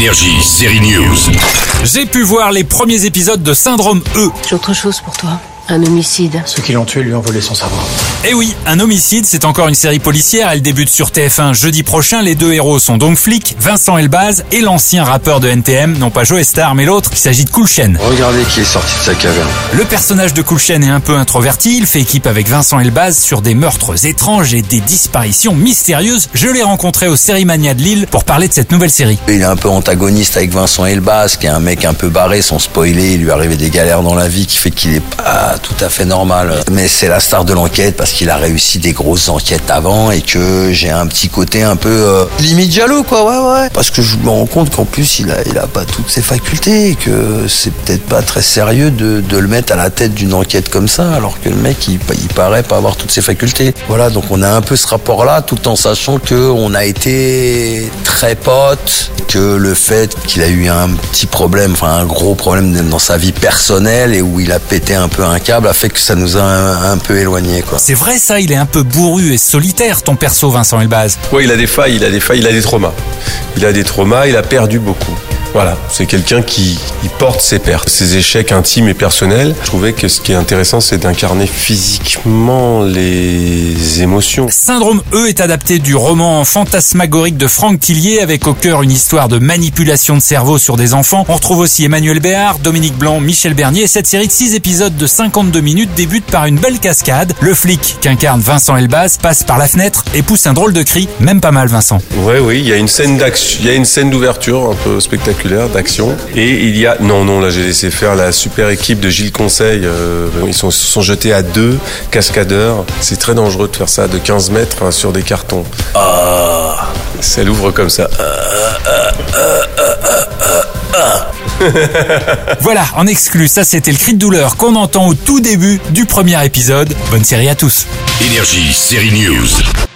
Énergie, série News. J'ai pu voir les premiers épisodes de Syndrome E. J'ai autre chose pour toi. Un homicide. Ceux qui l'ont tué lui ont volé son savoir. Eh oui, un homicide, c'est encore une série policière, elle débute sur TF1 jeudi prochain. Les deux héros sont donc flics, Vincent Elbaz et l'ancien rappeur de NTM, non pas Joe Star mais l'autre, il s'agit de Coolchen. Regardez qui est sorti de sa caverne. Le personnage de Coolchen est un peu introverti, il fait équipe avec Vincent Elbaz sur des meurtres étranges et des disparitions mystérieuses. Je l'ai rencontré au Sérimania de Lille pour parler de cette nouvelle série. Il est un peu antagoniste avec Vincent Elbaz, qui est un mec un peu barré, sans spoiler. Il lui arrivait des galères dans la vie qui fait qu'il est pas tout à fait normal. Mais c'est la star de l'enquête parce qu'il a réussi des grosses enquêtes avant et que j'ai un petit côté un peu euh, limite jaloux, quoi. Ouais, ouais. Parce que je me rends compte qu'en plus, il a, il a pas toutes ses facultés et que c'est peut-être pas très sérieux de, le mettre à la tête d'une enquête comme ça, alors que le mec, il, paraît pas avoir toutes ses facultés. Voilà, donc on a un peu ce rapport-là, tout en sachant que on a été potes, que le fait qu'il a eu un petit problème, enfin un gros problème dans sa vie personnelle et où il a pété un peu un câble a fait que ça nous a un, un peu éloignés, quoi. C'est vrai ça, il est un peu bourru et solitaire ton perso Vincent Elbaz. Ouais, il a des failles, il a des failles, il a des traumas. Il a des traumas, il a perdu beaucoup. Voilà, c'est quelqu'un qui porte ses pertes, ses échecs intimes et personnels. Je trouvais que ce qui est intéressant, c'est d'incarner physiquement les émotions. Syndrome E est adapté du roman fantasmagorique de Franck Tillier avec au cœur une histoire de manipulation de cerveau sur des enfants. On retrouve aussi Emmanuel Béard, Dominique Blanc, Michel Bernier et cette série de 6 épisodes de 52 minutes débute par une belle cascade. Le flic qu'incarne Vincent Elbaz passe par la fenêtre et pousse un drôle de cri, même pas mal Vincent. Ouais, oui, il y a une scène d'action, il y a une scène d'ouverture un peu spectaculaire d'action et il y a non non là j'ai laissé faire la super équipe de Gilles Conseil. euh, ils sont, se sont jetés à deux cascadeurs. C'est très dangereux de faire ça de 15 mètres hein, sur des cartons. Ah, ça l'ouvre comme ça. Voilà, en exclu, ça c'était le cri de douleur qu'on entend au tout début du premier épisode. Bonne série à tous. Énergie, série News.